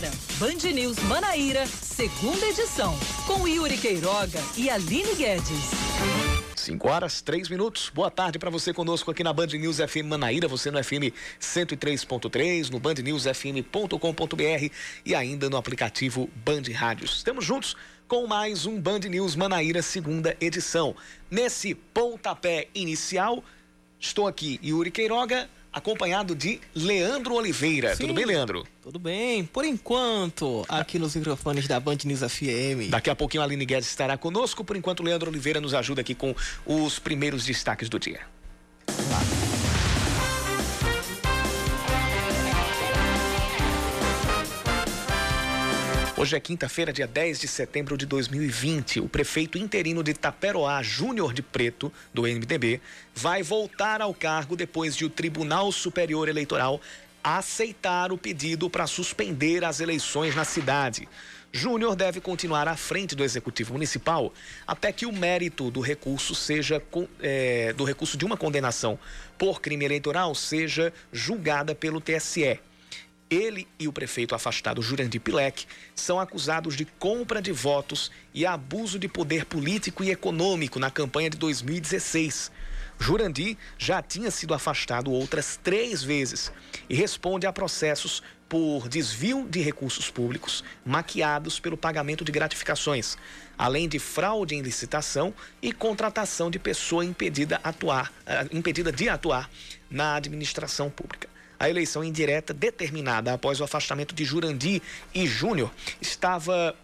Agora, Band News Manaíra, segunda edição, com Yuri Queiroga e Aline Guedes. 5 horas, 3 minutos. Boa tarde para você conosco aqui na Band News FM Manaíra, você no FM 103.3, no bandnewsfm.com.br e ainda no aplicativo Band Rádios. Estamos juntos com mais um Band News Manaíra, segunda edição. Nesse pontapé inicial, estou aqui, Yuri Queiroga, acompanhado de Leandro Oliveira. Sim, Tudo bem, Leandro? Tudo bem. Por enquanto, aqui nos microfones da Band News FM. Daqui a pouquinho a Aline Guedes estará conosco. Por enquanto, Leandro Oliveira nos ajuda aqui com os primeiros destaques do dia. Hoje é quinta-feira, dia 10 de setembro de 2020. O prefeito interino de Taperoá, Júnior de Preto, do MDB, vai voltar ao cargo depois de o Tribunal Superior Eleitoral aceitar o pedido para suspender as eleições na cidade. Júnior deve continuar à frente do Executivo Municipal até que o mérito do recurso seja é, do recurso de uma condenação por crime eleitoral seja julgada pelo TSE. Ele e o prefeito afastado Jurandir Pilek são acusados de compra de votos e abuso de poder político e econômico na campanha de 2016. Jurandir já tinha sido afastado outras três vezes e responde a processos por desvio de recursos públicos maquiados pelo pagamento de gratificações, além de fraude em licitação e contratação de pessoa impedida, atuar, eh, impedida de atuar na administração pública. A eleição indireta determinada após o afastamento de Jurandir e Júnior estava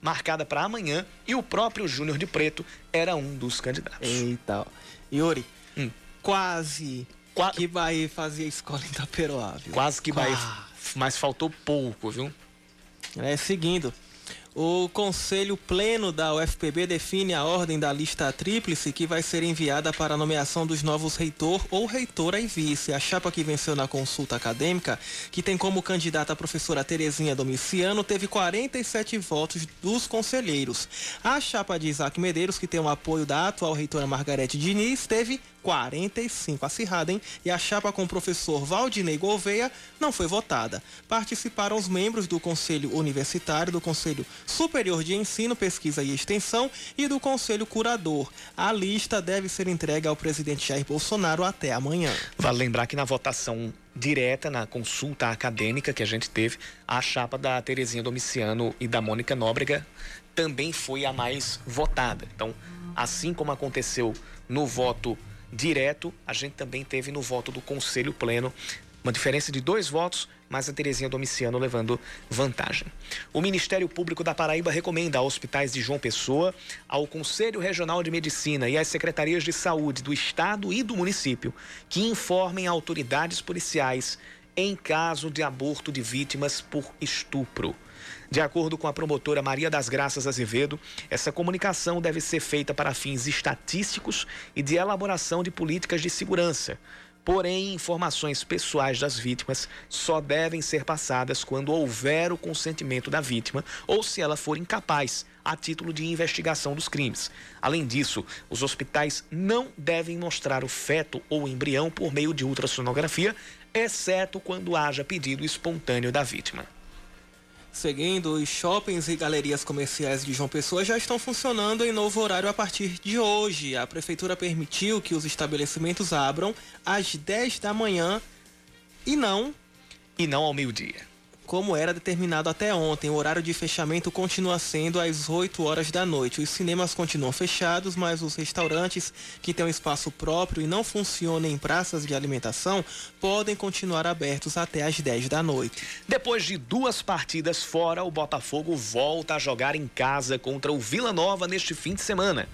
marcada para amanhã e o próprio Júnior de Preto era um dos candidatos. Eita. Yuri, hum. quase Qua... que vai fazer a escola em Itaperoá, viu? Quase que vai, mas faltou pouco, viu? É, seguindo. O Conselho Pleno da UFPB define a ordem da lista tríplice que vai ser enviada para a nomeação dos novos reitor ou reitora e vice. A chapa que venceu na consulta acadêmica, que tem como candidata a professora Terezinha Domiciano, teve 47 votos dos conselheiros. A chapa de Isaac Medeiros, que tem o apoio da atual reitora Margarete Diniz, teve 45 acirrada, hein? E a chapa com o professor Valdinei Gouveia não foi votada. Participaram os membros do Conselho Universitário, do Conselho Superior de Ensino, Pesquisa e Extensão e do Conselho Curador. A lista deve ser entregue ao presidente Jair Bolsonaro até amanhã. Vale lembrar que na votação direta, na consulta acadêmica que a gente teve, a chapa da Terezinha Domiciano e da Mônica Nóbrega também foi a mais votada. Então, assim como aconteceu no voto direto, a gente também teve no voto do Conselho Pleno uma diferença de dois votos, mas a Terezinha Domiciano levando vantagem. O Ministério Público da Paraíba recomenda aos hospitais de João Pessoa, ao Conselho Regional de Medicina e às secretarias de saúde do Estado e do município que informem autoridades policiais em caso de aborto de vítimas por estupro. De acordo com a promotora Maria das Graças Azevedo, essa comunicação deve ser feita para fins estatísticos e de elaboração de políticas de segurança. Porém, informações pessoais das vítimas só devem ser passadas quando houver o consentimento da vítima ou se ela for incapaz, a título de investigação dos crimes. Além disso, os hospitais não devem mostrar o feto ou embrião por meio de ultrassonografia, exceto quando haja pedido espontâneo da vítima. Seguindo, os shoppings e galerias comerciais de João Pessoa já estão funcionando em novo horário a partir de hoje. A prefeitura permitiu que os estabelecimentos abram às 10 da manhã e não e não ao meio-dia como era determinado até ontem. O horário de fechamento continua sendo às 8 horas da noite. Os cinemas continuam fechados, mas os restaurantes que têm um espaço próprio e não funcionam em praças de alimentação podem continuar abertos até às 10 da noite. Depois de duas partidas fora, o Botafogo volta a jogar em casa contra o Vila Nova neste fim de semana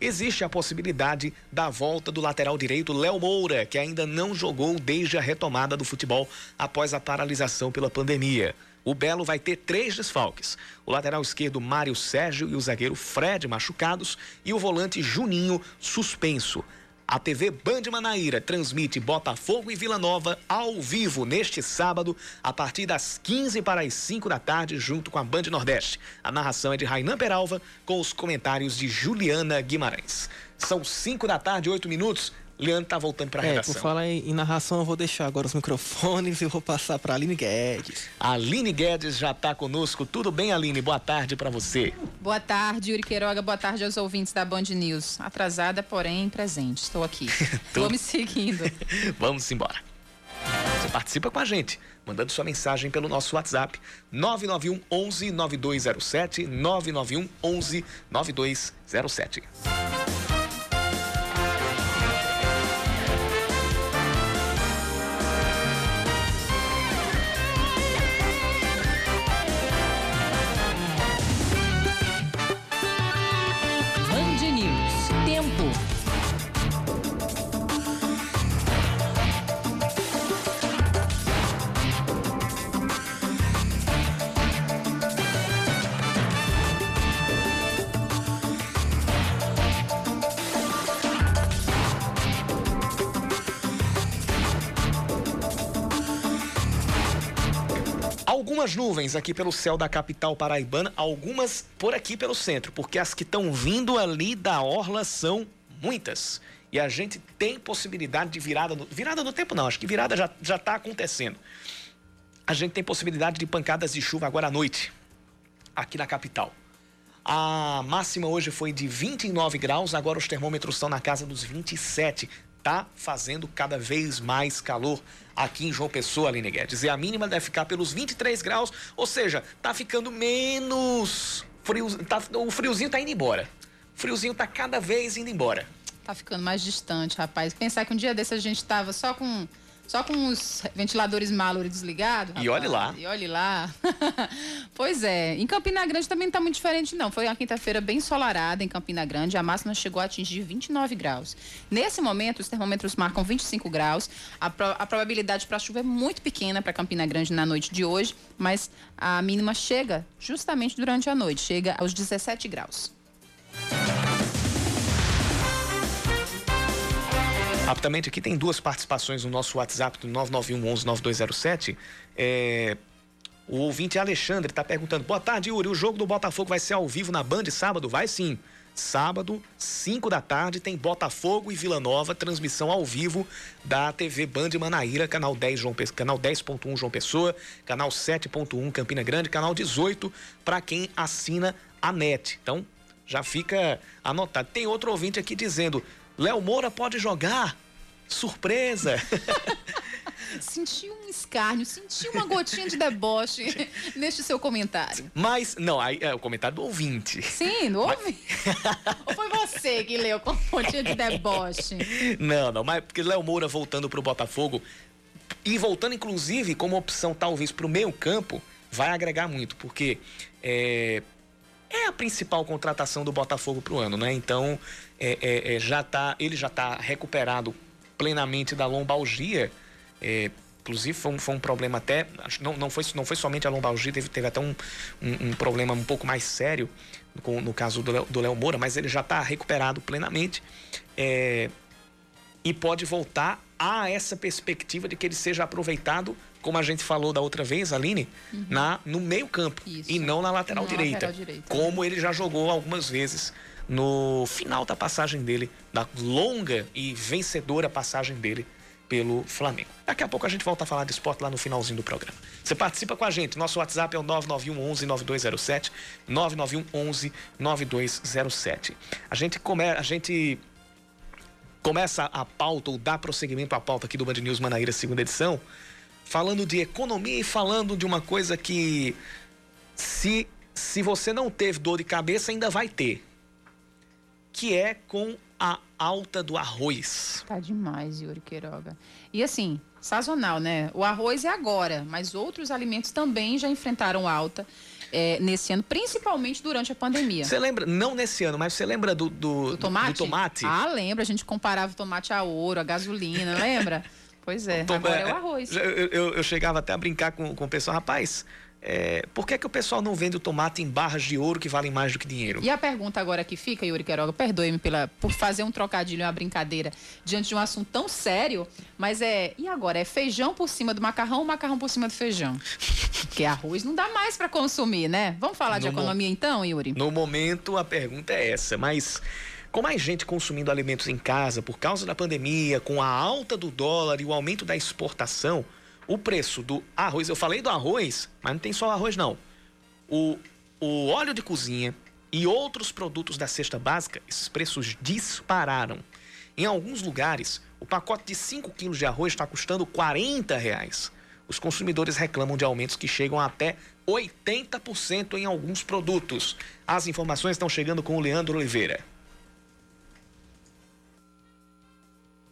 existe a possibilidade da volta do lateral direito Léo Moura, que ainda não jogou desde a retomada do futebol após a paralisação pela pandemia. O Belo vai ter três desfalques: o lateral esquerdo Mário Sérgio e o zagueiro Fred machucados e o volante Juninho suspenso. A TV Band Manaíra transmite Botafogo e Vila Nova ao vivo neste sábado, a partir das 15 para as 5 da tarde, junto com a Band Nordeste. A narração é de Rainan Peralva, com os comentários de Juliana Guimarães. São 5 da tarde, 8 minutos. Leandro tá voltando para a é, redação. Por falar em, em, narração, eu vou deixar agora os microfones e vou passar para Aline Guedes. A Aline Guedes já está conosco. Tudo bem, Aline? Boa tarde para você. Boa tarde, Yuri Queiroga. Boa tarde aos ouvintes da Band News. Atrasada, porém presente. Estou aqui. Vou me seguindo. Vamos embora. Você participa com a gente, mandando sua mensagem pelo nosso WhatsApp 991 11 9207 991 11 9207. Nuvens aqui pelo céu da capital paraibana, algumas por aqui pelo centro, porque as que estão vindo ali da orla são muitas. E a gente tem possibilidade de virada no, virada no tempo não, acho que virada já já está acontecendo. A gente tem possibilidade de pancadas de chuva agora à noite aqui na capital. A máxima hoje foi de 29 graus, agora os termômetros estão na casa dos 27 tá fazendo cada vez mais calor aqui em João Pessoa, Aline Guedes. E a mínima deve ficar pelos 23 graus, ou seja, tá ficando menos frio, tá, o friozinho tá indo embora. O friozinho tá cada vez indo embora. Tá ficando mais distante, rapaz. Pensar que um dia desse a gente tava só com só com os ventiladores Mallory desligados. E olhe lá. E olhe lá. pois é. Em Campina Grande também não está muito diferente, não. Foi uma quinta-feira bem ensolarada em Campina Grande. A máxima chegou a atingir 29 graus. Nesse momento, os termômetros marcam 25 graus. A, pro, a probabilidade para chuva é muito pequena para Campina Grande na noite de hoje, mas a mínima chega justamente durante a noite. Chega aos 17 graus. Rapidamente aqui tem duas participações no nosso WhatsApp do 991 11 9207. É, o ouvinte Alexandre está perguntando: Boa tarde, Yuri. O jogo do Botafogo vai ser ao vivo na Band sábado? Vai sim. Sábado, 5 da tarde, tem Botafogo e Vila Nova, transmissão ao vivo da TV Band Manaíra, canal 10 João canal 10.1 João Pessoa, canal 7.1 Campina Grande, canal 18 para quem assina a NET. Então, já fica anotado. Tem outro ouvinte aqui dizendo: Léo Moura pode jogar. Surpresa! senti um escárnio, senti uma gotinha de deboche neste seu comentário. Mas, não, aí é o comentário do ouvinte. Sim, do ouvinte. Ou foi você que leu com gotinha de deboche? Não, não, mas porque Léo Moura voltando para o Botafogo e voltando, inclusive, como opção talvez para o meio campo, vai agregar muito, porque é, é a principal contratação do Botafogo para o ano, né? Então, é, é, é, já tá, ele já está recuperado plenamente da lombalgia. É, inclusive, foi um, foi um, problema até. Não, não, foi, não foi somente a lombalgia, teve, teve até um, um, um problema um pouco mais sério com, no caso do Léo Moura, mas ele já está recuperado plenamente. É, e pode voltar a essa perspectiva de que ele seja aproveitado como a gente falou da outra vez, Aline, uhum. na, no meio campo Isso. e não na lateral, não direita, lateral direita, como né? ele já jogou algumas vezes no final da passagem dele, da longa e vencedora passagem dele pelo Flamengo. Daqui a pouco a gente volta a falar de esporte lá no finalzinho do programa. Você participa com a gente. Nosso WhatsApp é o 991 11 9207, 991 11 9207. A gente come, a gente começa a pauta ou dá prosseguimento à pauta aqui do Band News Manaíra, segunda edição, falando de economia e falando de uma coisa que se se você não teve dor de cabeça ainda vai ter, que é com a alta do arroz. Tá demais, Yuri Queiroga. E assim, sazonal, né? O arroz é agora, mas outros alimentos também já enfrentaram alta. É, nesse ano, principalmente durante a pandemia. Você lembra, não nesse ano, mas você lembra do, do, do, tomate? do tomate? Ah, lembra. A gente comparava o tomate a ouro, a gasolina, lembra? Pois é, Tom, agora é, é o arroz. Eu, eu, eu, chegava até a brincar com, com o pessoal, rapaz, é, por que, é que o pessoal não vende o tomate em barras de ouro que valem mais do que dinheiro? E a pergunta agora que fica, Yuri Queiroga, perdoe-me pela, por fazer um trocadilho, uma brincadeira, diante de um assunto tão sério, mas é, e agora? É feijão por cima do macarrão ou macarrão por cima do feijão? Porque arroz não dá mais para consumir, né? Vamos falar no de economia então, Yuri? No momento, a pergunta é essa, mas Com mais gente consumindo alimentos em casa por causa da pandemia, com a alta do dólar e o aumento da exportação, o preço do arroz, eu falei do arroz, mas não tem só arroz não. O, o óleo de cozinha e outros produtos da cesta básica, esses preços dispararam. Em alguns lugares, o pacote de 5 quilos de arroz está custando 40 reais. Os consumidores reclamam de aumentos que chegam até 80% em alguns produtos. As informações estão chegando com o Leandro Oliveira.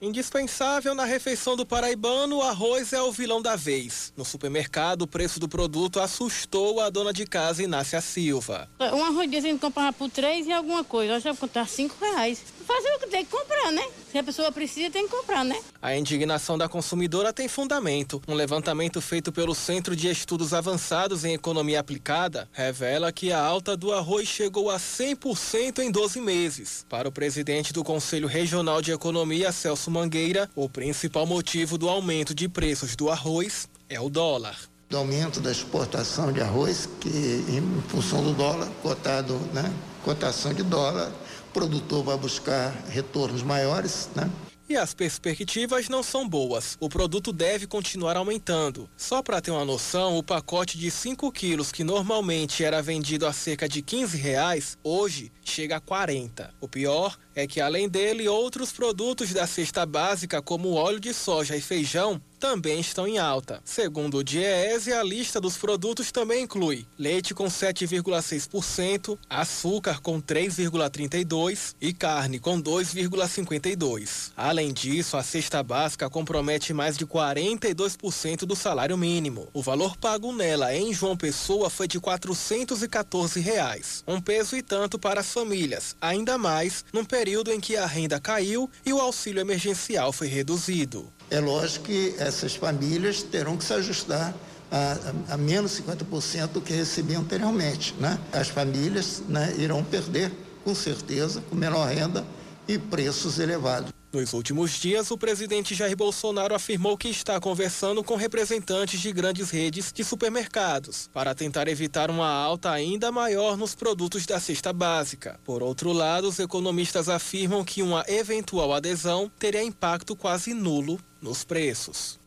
Indispensável na refeição do paraibano, o arroz é o vilão da vez. No supermercado, o preço do produto assustou a dona de casa Inácia Silva. Um arroz a gente comprava por três e alguma coisa, hoje vai contar cinco reais. Fazer o que tem que comprar, né? Se a pessoa precisa, tem que comprar, né? A indignação da consumidora tem fundamento. Um levantamento feito pelo Centro de Estudos Avançados em Economia Aplicada revela que a alta do arroz chegou a 100% em 12 meses. Para o presidente do Conselho Regional de Economia, Celso Mangueira, o principal motivo do aumento de preços do arroz é o dólar do aumento da exportação de arroz, que em função do dólar, cotado, né? Cotação de dólar, produtor vai buscar retornos maiores, né? E as perspectivas não são boas. O produto deve continuar aumentando. Só para ter uma noção, o pacote de 5 quilos, que normalmente era vendido a cerca de 15 reais, hoje chega a 40. O pior é que, além dele, outros produtos da cesta básica, como óleo de soja e feijão, também estão em alta. Segundo o Diese, a lista dos produtos também inclui leite com 7,6%, açúcar com 3,32% e carne com 2,52%. Além disso, a cesta básica compromete mais de 42% do salário mínimo. O valor pago nela em João Pessoa foi de 414 reais, um peso e tanto para as famílias, ainda mais num período em que a renda caiu e o auxílio emergencial foi reduzido. É lógico que essas famílias terão que se ajustar a, a, a menos 50% do que recebiam anteriormente. Né? As famílias né, irão perder, com certeza, com menor renda e preços elevados. Nos últimos dias, o presidente Jair Bolsonaro afirmou que está conversando com representantes de grandes redes de supermercados para tentar evitar uma alta ainda maior nos produtos da cesta básica. Por outro lado, os economistas afirmam que uma eventual adesão teria impacto quase nulo nos preços.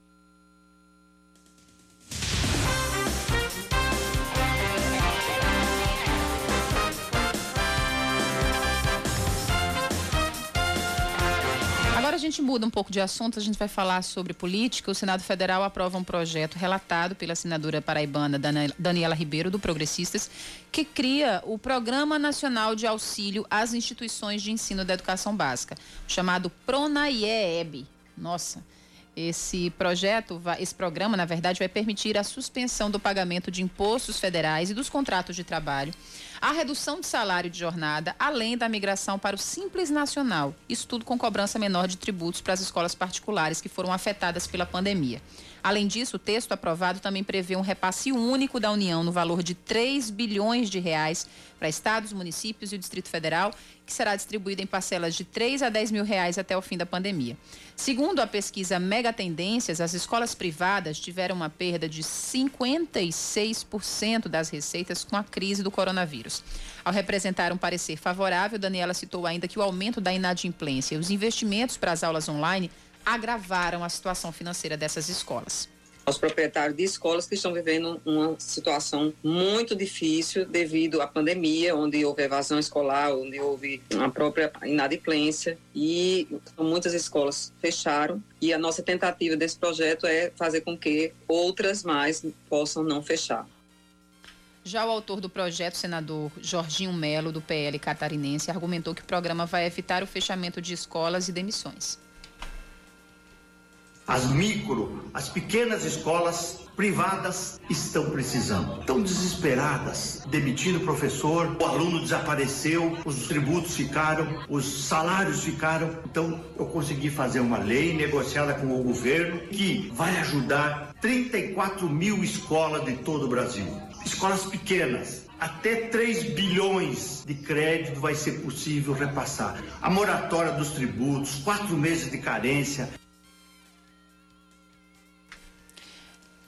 Gente muda um pouco de assunto, a gente vai falar sobre política. O Senado Federal aprova um projeto relatado pela senadora paraibana Daniela Ribeiro, do Progressistas, que cria o Programa Nacional de Auxílio às Instituições de Ensino da Educação Básica, chamado PRONAIEB. Nossa, esse projeto, esse programa, na verdade, vai permitir a suspensão do pagamento de impostos federais e dos contratos de trabalho, a redução de salário de jornada, além da migração para o Simples Nacional. Isso tudo com cobrança menor de tributos para as escolas particulares que foram afetadas pela pandemia. Além disso, o texto aprovado também prevê um repasse único da União no valor de 3 bilhões de reais para estados, municípios e o Distrito Federal, que será distribuído em parcelas de 3 a 10 mil reais até o fim da pandemia. Segundo a pesquisa Mega Tendências, as escolas privadas tiveram uma perda de 56% das receitas com a crise do coronavírus. Ao representar um parecer favorável, Daniela citou ainda que o aumento da inadimplência e os investimentos para as aulas online agravaram a situação financeira dessas escolas aos proprietários de escolas que estão vivendo uma situação muito difícil devido à pandemia, onde houve evasão escolar, onde houve a própria inadimplência e muitas escolas fecharam. E a nossa tentativa desse projeto é fazer com que outras mais possam não fechar. Já o autor do projeto, senador Jorginho Melo, do PL catarinense, argumentou que o programa vai evitar o fechamento de escolas e demissões as micro, as pequenas escolas privadas estão precisando. Estão desesperadas, demitindo o professor, o aluno desapareceu, os tributos ficaram, os salários ficaram. Então, eu consegui fazer uma lei negociada com o governo que vai ajudar 34 mil escolas de todo o Brasil. Escolas pequenas, até 3 bilhões de crédito vai ser possível repassar. A moratória dos tributos, quatro meses de carência,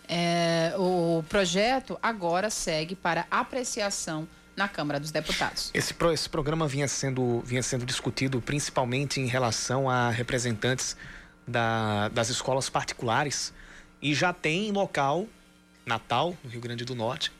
É, o projeto agora segue para apreciação na Câmara dos Deputados. Esse, pro, esse programa vinha sendo, vinha sendo discutido principalmente em relação a representantes da, das escolas particulares e já tem local, Natal, no Rio Grande do Norte,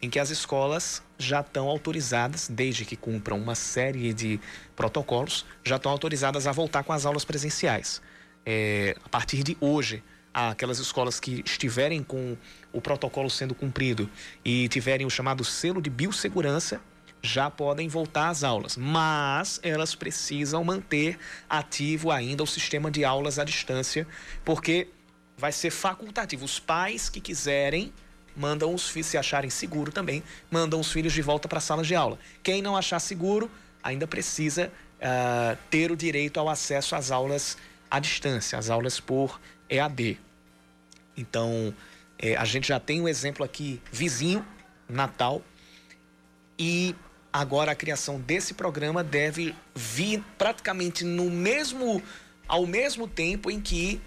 em que as escolas já estão autorizadas, desde que cumpram uma série de protocolos, já estão autorizadas a voltar com as aulas presenciais. É, a partir de hoje, aquelas escolas que estiverem com o protocolo sendo cumprido e tiverem o chamado selo de biossegurança, já podem voltar às aulas, mas elas precisam manter ativo ainda o sistema de aulas à distância, porque vai ser facultativo. Os pais que quiserem mandam os filhos, se acharem seguro também, mandam os filhos de volta para a sala de aula. Quem não achar seguro ainda precisa uh, ter o direito ao acesso às aulas à distância, às aulas por EAD. Então, eh, a gente já tem um exemplo aqui vizinho, Natal, e agora a criação desse programa deve vir praticamente no mesmo ao mesmo tempo em que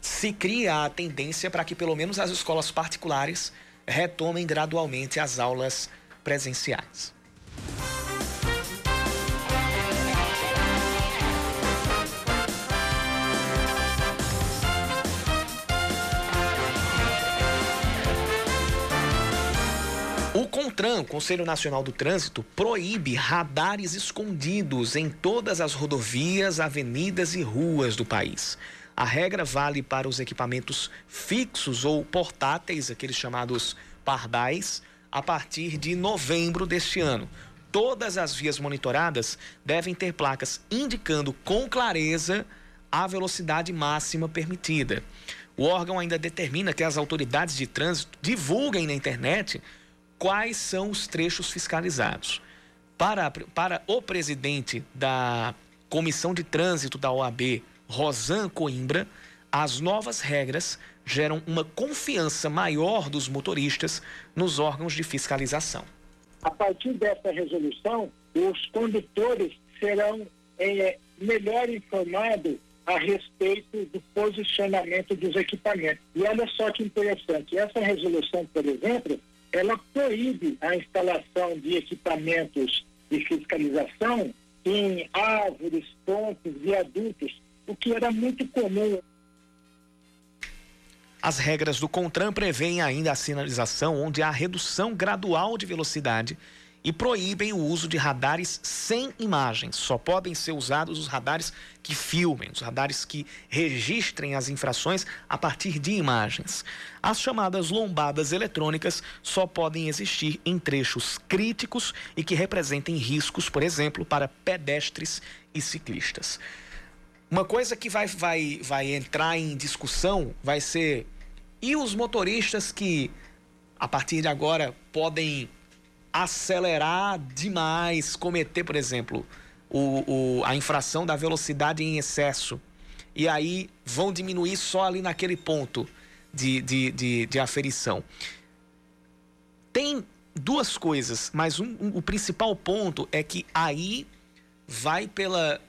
se cria a tendência para que pelo menos as escolas particulares retomem gradualmente as aulas presenciais. CONTRAN, Conselho Nacional do Trânsito, proíbe radares escondidos em todas as rodovias, avenidas e ruas do país. A regra vale para os equipamentos fixos ou portáteis, aqueles chamados pardais, a partir de novembro deste ano. Todas as vias monitoradas devem ter placas indicando com clareza a velocidade máxima permitida. O órgão ainda determina que as autoridades de trânsito divulguem na internet quais são os trechos fiscalizados. Para, para o presidente da Comissão de Trânsito da OAB, Rosan Coimbra, as novas regras geram uma confiança maior dos motoristas nos órgãos de fiscalização. A partir dessa resolução, os condutores serão é, melhor informados a respeito do posicionamento dos equipamentos. E olha só que interessante, essa resolução, por exemplo, ela proíbe a instalação de equipamentos de fiscalização em árvores, pontes, viadutos, o que era muito comum. As regras do CONTRAN prevêem ainda a sinalização onde há redução gradual de velocidade e proíbem o uso de radares sem imagens. Só podem ser usados os radares que filmem, os radares que registrem as infrações a partir de imagens. As chamadas lombadas eletrônicas só podem existir em trechos críticos e que representem riscos, por exemplo, para pedestres e ciclistas. Uma coisa que vai, vai, vai entrar em discussão vai ser e os motoristas que a partir de agora podem acelerar demais, cometer, por exemplo, o, o, a infração da velocidade em excesso e aí vão diminuir só ali naquele ponto de, de, de, de aferição. Tem duas coisas, mas um, um, o principal ponto é que aí vai pela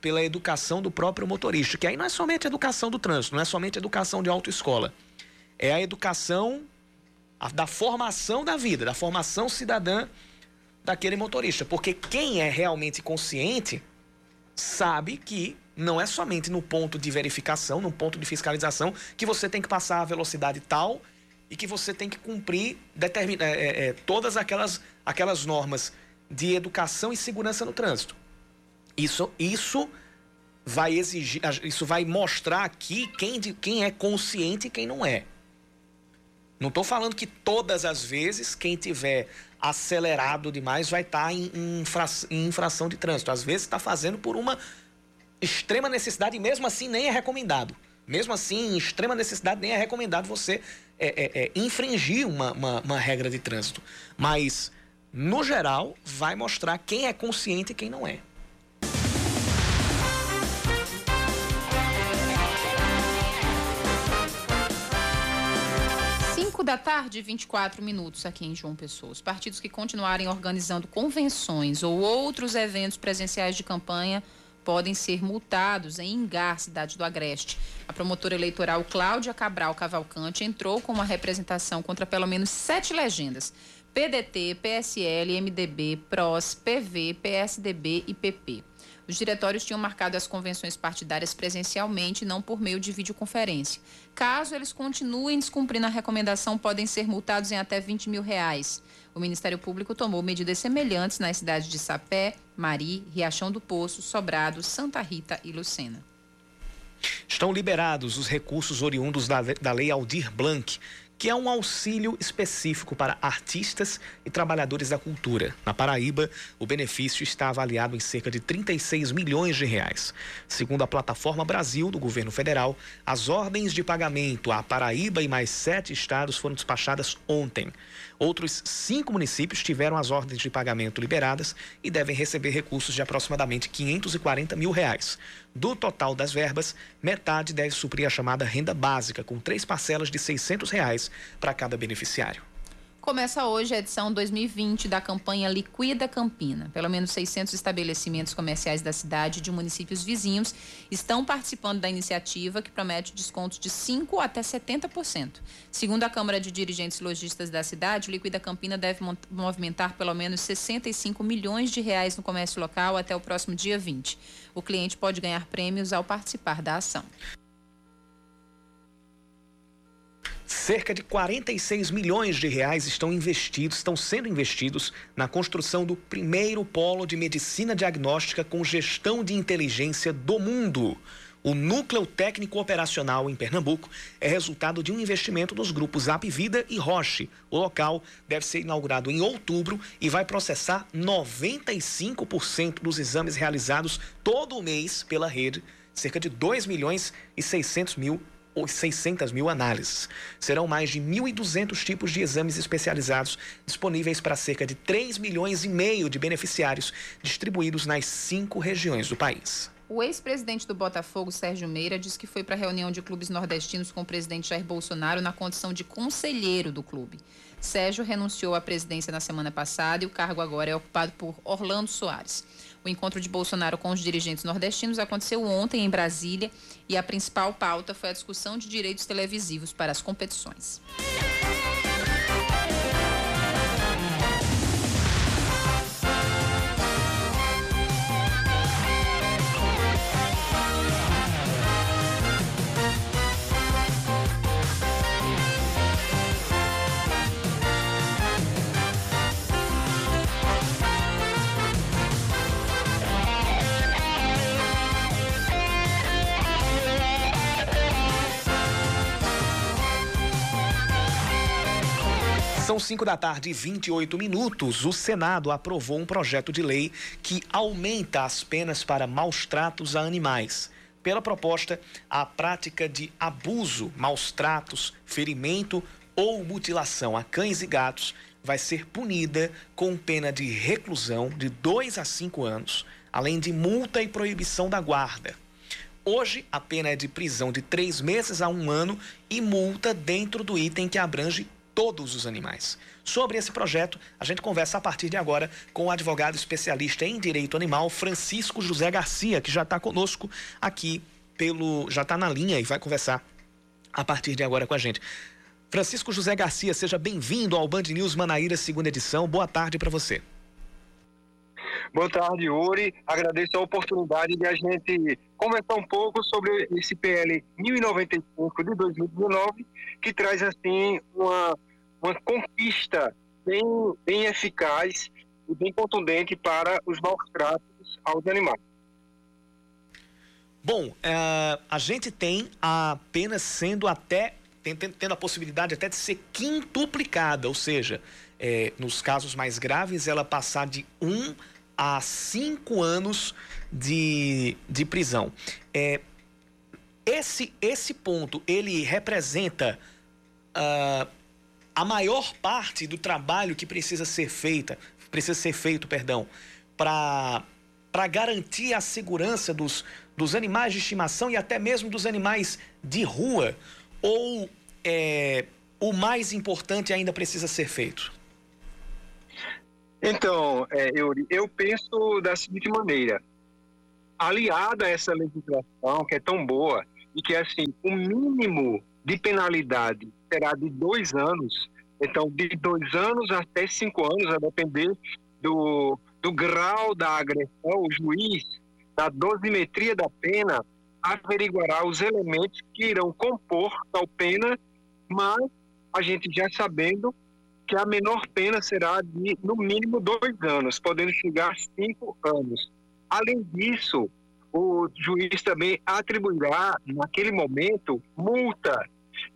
pela educação do próprio motorista, que aí não é somente educação do trânsito, não é somente educação de autoescola. É a educação da formação da vida, da formação cidadã daquele motorista. Porque quem é realmente consciente sabe que não é somente no ponto de verificação, no ponto de fiscalização, que você tem que passar a velocidade tal e que você tem que cumprir determin... É, é, é todas aquelas, aquelas normas de educação e segurança no trânsito. Isso, isso vai exigir, isso vai mostrar aqui quem, de, quem é consciente e quem não é. Não estou falando que todas as vezes quem tiver acelerado demais vai estar tá em, em infração de trânsito. Às vezes está fazendo por uma extrema necessidade e mesmo assim nem é recomendado. Mesmo assim, em extrema necessidade, nem é recomendado você é, é, é, infringir uma, uma, uma regra de trânsito. Mas, no geral, vai mostrar quem é consciente e quem não é. Da tarde, 24 minutos aqui em João Pessoa. Os partidos que continuarem organizando convenções ou outros eventos presenciais de campanha podem ser multados em Engar, cidade do Agreste. A promotora eleitoral Cláudia Cabral Cavalcante entrou com uma representação contra pelo menos sete legendas. PDT, PSL, MDB, PROS, PV, PSDB e PP. Os diretórios tinham marcado as convenções partidárias presencialmente, não por meio de videoconferência. Caso eles continuem descumprindo a recomendação, podem ser multados em até 20 mil reais. O Ministério Público tomou medidas semelhantes nas cidades de Sapé, Mari, Riachão do Poço, Sobrado, Santa Rita e Lucena. Estão liberados os recursos oriundos da, da Lei Aldir Blanc, que é um auxílio específico para artistas e trabalhadores da cultura. Na Paraíba, o benefício está avaliado em cerca de 36 milhões de reais. Segundo a plataforma Brasil do governo federal, as ordens de pagamento à Paraíba e mais sete estados foram despachadas ontem. Outros cinco municípios tiveram as ordens de pagamento liberadas e devem receber recursos de aproximadamente 540 mil reais. Do total das verbas, metade deve suprir a chamada renda básica, com três parcelas de 600 reais para cada beneficiário. Começa hoje a edição 2020 da campanha Liquida Campina. Pelo menos 600 estabelecimentos comerciais da cidade e de municípios vizinhos estão participando da iniciativa, que promete descontos de 5% até 70%. Segundo a Câmara de Dirigentes Logistas da cidade, o Liquida Campina deve movimentar pelo menos 65 milhões de reais no comércio local até o próximo dia 20. O cliente pode ganhar prêmios ao participar da ação. Cerca de 46 milhões de reais estão investidos, estão sendo investidos na construção do primeiro polo de medicina diagnóstica com gestão de inteligência do mundo. O núcleo técnico operacional em Pernambuco é resultado de um investimento dos grupos Apvida e Roche. O local deve ser inaugurado em outubro e vai processar 95% dos exames realizados todo mês pela rede, cerca de 2 milhões e 600 mil 600 mil análises. Serão mais de 1.200 tipos de exames especializados disponíveis para cerca de 3 milhões e meio de beneficiários distribuídos nas cinco regiões do país. O ex-presidente do Botafogo, Sérgio Meira, disse que foi para a reunião de clubes nordestinos com o presidente Jair Bolsonaro na condição de conselheiro do clube. Sérgio renunciou à presidência na semana passada e o cargo agora é ocupado por Orlando Soares. O encontro de Bolsonaro com os dirigentes nordestinos aconteceu ontem em Brasília e a principal pauta foi a discussão de direitos televisivos para as competições. São 5 da tarde e 28 minutos. O Senado aprovou um projeto de lei que aumenta as penas para maus tratos a animais. Pela proposta, a prática de abuso, maus tratos, ferimento ou mutilação a cães e gatos vai ser punida com pena de reclusão de 2 a 5 anos, além de multa e proibição da guarda. Hoje, a pena é de prisão de três meses a um ano e multa dentro do item que abrange todos os animais. Sobre esse projeto, a gente conversa a partir de agora com o advogado especialista em direito animal, Francisco José Garcia, que já está conosco aqui pelo. já está na linha e vai conversar a partir de agora com a gente. Francisco José Garcia, seja bem-vindo ao Band News Manaíra, segunda edição. Boa tarde para você. Boa tarde, Uri. Agradeço a oportunidade de a gente conversar um pouco sobre esse PL 1095 de 2019, que traz, assim, uma uma conquista bem, bem eficaz e bem contundente para os maus tratos aos animais. Bom, é, a gente tem a pena sendo até tendo a possibilidade até de ser quintuplicada, ou seja, é, nos casos mais graves, ela passar de um a cinco anos de, de prisão. É, esse, esse ponto, ele representa uh, a maior parte do trabalho que precisa ser feita, precisa ser feito, perdão, para para garantir a segurança dos, dos animais de estimação e até mesmo dos animais de rua? Ou é, o mais importante ainda precisa ser feito? Então, é, eu, eu penso da seguinte maneira: aliado a essa legislação que é tão boa e que assim o mínimo de penalidade será de dois anos, então de dois anos até cinco anos, a depender do, do grau da agressão, o juiz, da dosimetria da pena, averiguará os elementos que irão compor tal pena, mas a gente já sabendo que a menor pena será de, no mínimo, dois anos, podendo chegar a cinco anos. Além disso, o juiz também atribuirá, naquele momento, multa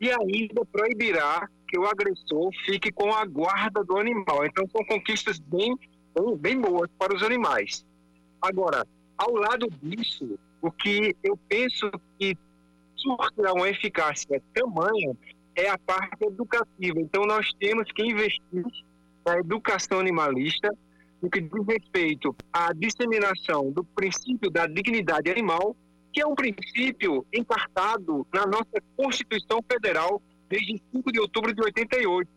e ainda proibirá que o agressor fique com a guarda do animal. Então, são conquistas bem, bem, boas para os animais. Agora, ao lado disso, o que eu penso que surtirá uma eficácia tamanha é a parte educativa. Então, nós temos que investir na educação animalista, no que diz respeito à disseminação do princípio da dignidade animal, que é um princípio encartado na nossa Constituição Federal desde 5 de outubro de 88.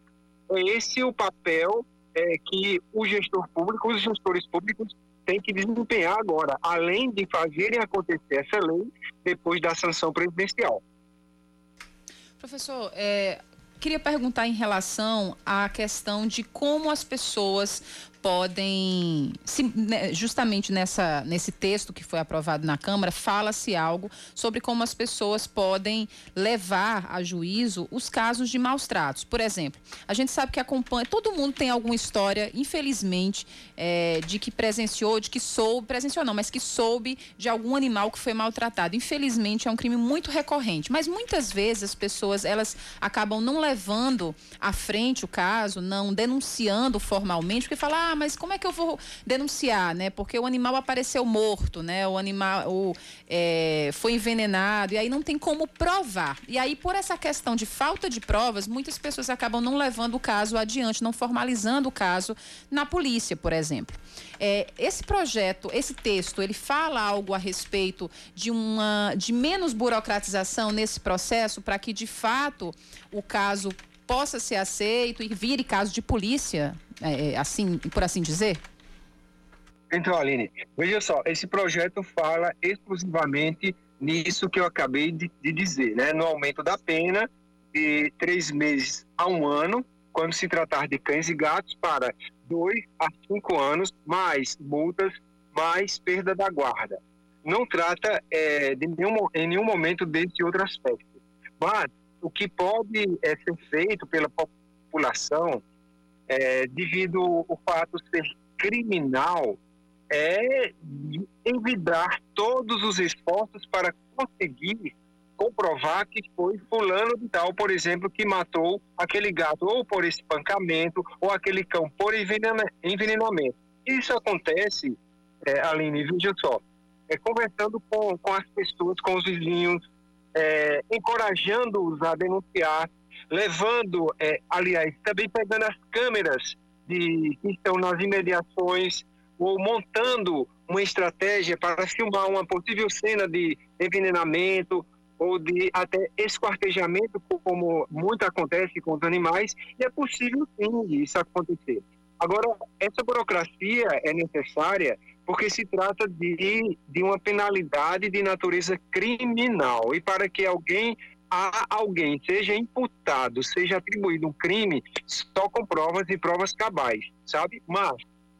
É esse o papel é, que o gestor público, os gestores públicos têm que desempenhar agora, além de fazerem acontecer essa lei depois da sanção presidencial. Professor, é, queria perguntar em relação à questão de como as pessoas podem, né, justamente nessa, nesse texto que foi aprovado na Câmara, fala-se algo sobre como as pessoas podem levar a juízo os casos de maus tratos. Por exemplo, a gente sabe que acompanha, todo mundo tem alguma história, infelizmente, é, de que presenciou, de que soube, presenciou não, mas que soube de algum animal que foi maltratado. Infelizmente, é um crime muito recorrente, mas muitas vezes as pessoas, elas acabam não levando à frente o caso, não denunciando formalmente, porque falam, ah, mas como é que eu vou denunciar, né? Porque o animal apareceu morto, né? O animal o, é, foi envenenado e aí não tem como provar. E aí por essa questão de falta de provas, muitas pessoas acabam não levando o caso adiante, não formalizando o caso na polícia, por exemplo. É, esse projeto, esse texto, ele fala algo a respeito de uma de menos burocratização nesse processo para que de fato o caso possa ser aceito e vire caso de polícia, é, é, assim, por assim dizer? Então, Aline, veja só, esse projeto fala exclusivamente nisso que eu acabei de, de dizer, né? No aumento da pena de três meses a um ano, quando se tratar de cães e gatos, para dois a cinco anos, mais multas, mais perda da guarda. Não trata é, de nenhum, em nenhum momento desse outro aspecto. Mas o que pode é, ser feito pela população, é, devido ao fato de ser criminal, é envidar todos os esforços para conseguir comprovar que foi fulano de tal, por exemplo, que matou aquele gato ou por espancamento ou aquele cão por envenenamento. Isso acontece, é, Aline, veja só, é, conversando com, com as pessoas, com os vizinhos, é, encorajando-os a denunciar, levando, é, aliás, também pegando as câmeras de, que estão nas imediações ou montando uma estratégia para filmar uma possível cena de envenenamento ou de até esquartejamento, como muito acontece com os animais, e é possível sim isso acontecer. Agora, essa burocracia é necessária porque se trata de, de uma penalidade de natureza criminal. E para que alguém a alguém seja imputado, seja atribuído um crime, só com provas e provas cabais, sabe? Mas,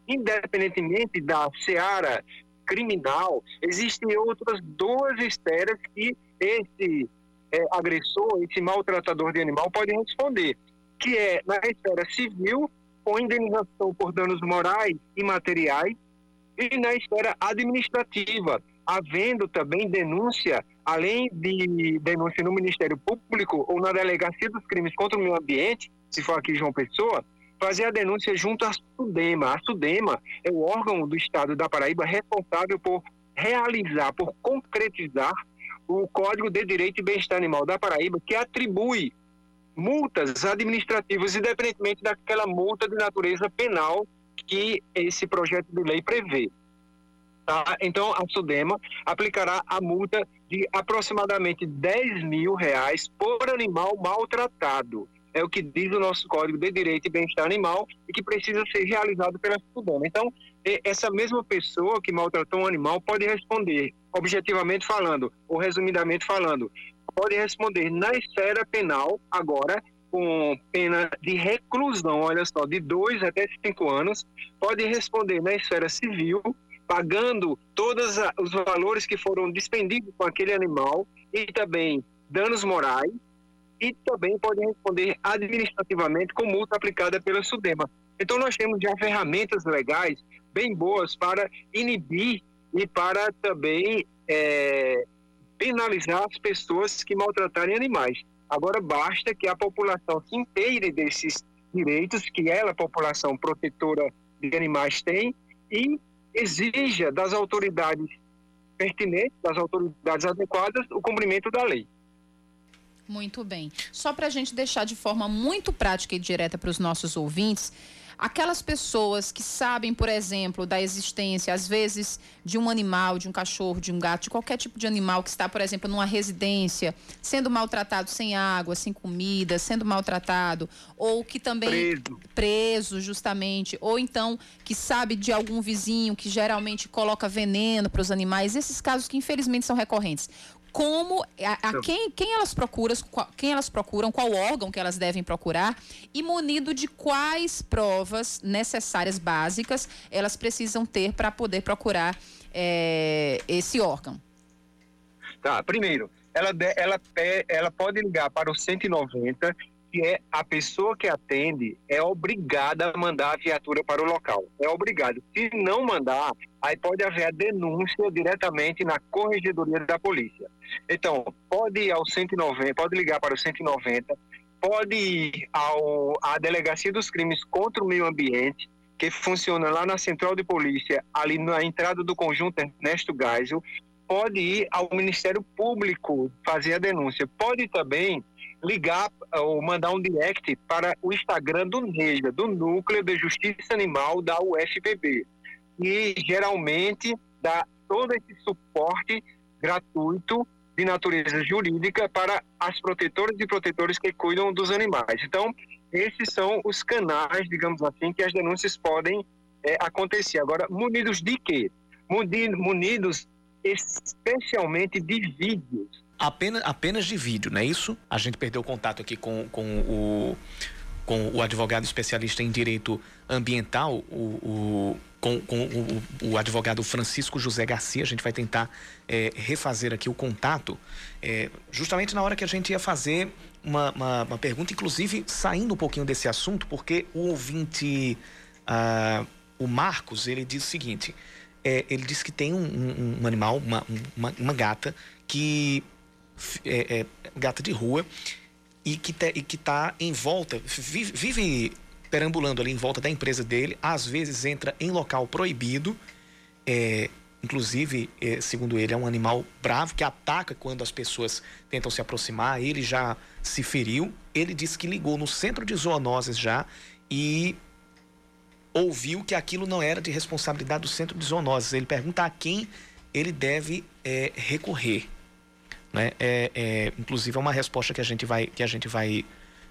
independentemente da seara criminal, existem outras duas esferas que esse é, agressor, esse maltratador de animal pode responder, que é na esfera civil, com indenização por danos morais e materiais, e na esfera administrativa, havendo também denúncia, além de denúncia no Ministério Público ou na Delegacia dos Crimes contra o Meio Ambiente, se for aqui João Pessoa, fazer a denúncia junto à SUDEMA. A SUDEMA é o órgão do Estado da Paraíba responsável por realizar, por concretizar o Código de Direito e Bem-Estar Animal da Paraíba, que atribui multas administrativas, independentemente daquela multa de natureza penal que esse projeto de lei prevê. Tá? Então, a SUDEMA aplicará a multa de aproximadamente 10 mil reais por animal maltratado. é o que diz o nosso Código de Direito e Bem-Estar Animal e que precisa ser realizado pela SUDAM. Então, essa mesma pessoa que maltratou um animal pode responder, objetivamente falando, ou resumidamente falando, pode responder na esfera penal, agora, com pena de reclusão, olha só, de dois até cinco anos, pode responder na esfera civil, pagando todos os valores que foram despendidos com aquele animal e também danos morais, e também pode responder administrativamente com multa aplicada pela SUDEMA. Então, nós temos já ferramentas legais bem boas para inibir e para também é, penalizar as pessoas que maltratarem animais. Agora, basta que a população se inteire desses direitos que ela, população protetora de animais, tem e exija das autoridades pertinentes, das autoridades adequadas, o cumprimento da lei. Muito bem. Só para a gente deixar de forma muito prática e direta para os nossos ouvintes, aquelas pessoas que sabem, por exemplo, da existência, às vezes, de um animal, de um cachorro, de um gato, de qualquer tipo de animal que está, por exemplo, numa residência, sendo maltratado sem água, sem comida, sendo maltratado, ou que também. Preso. Preso, justamente. Ou então que sabe de algum vizinho que geralmente coloca veneno para os animais. Esses casos que, infelizmente, são recorrentes como a, a quem, quem elas procuram, quem elas procuram, qual órgão que elas devem procurar e munido de quais provas necessárias básicas elas precisam ter para poder procurar é, esse órgão. Tá, primeiro, ela, ela, ela pode ligar para o 190 que é a pessoa que atende é obrigada a mandar a viatura para o local. É obrigado. Se não mandar, aí pode haver a denúncia diretamente na corregedoria da polícia. Então, pode ir ao 190, pode ligar para o 190, pode ir ao, à Delegacia dos Crimes contra o Meio Ambiente, que funciona lá na Central de Polícia, ali na entrada do conjunto Ernesto Geisel, pode ir ao Ministério Público fazer a denúncia. Pode também ligar ou mandar um direct para o Instagram do NEJA, do Núcleo de Justiça Animal da UFPB. E geralmente dá todo esse suporte gratuito de natureza jurídica para as protetoras e protetores que cuidam dos animais. Então, esses são os canais, digamos assim, que as denúncias podem é, acontecer. Agora, munidos de quê? Munidos especialmente de vídeos apenas, apenas de vídeo, não é isso? A gente perdeu contato aqui com, com o com o advogado especialista em direito ambiental, o, o com, com o, o, advogado Francisco José Garcia. A gente vai tentar é, refazer aqui o contato, é, justamente na hora que a gente ia fazer uma, uma, uma, pergunta, inclusive saindo um pouquinho desse assunto, porque o ouvinte, ah, o Marcos, ele diz o seguinte: é, ele diz que tem um, um, um animal, uma, uma, gata, que é, é, gata de rua e e que está em volta, vive, vive, perambulando ali em volta da empresa dele, às vezes entra em local proibido, é, inclusive, é, segundo ele, é um animal bravo que ataca quando as pessoas tentam se aproximar. Ele já se feriu. Ele disse que ligou no centro de zoonoses já e ouviu que aquilo não era de responsabilidade do centro de zoonoses. Ele pergunta a quem ele deve é, recorrer. Né? É, é, inclusive é uma resposta que a gente vai, que a gente vai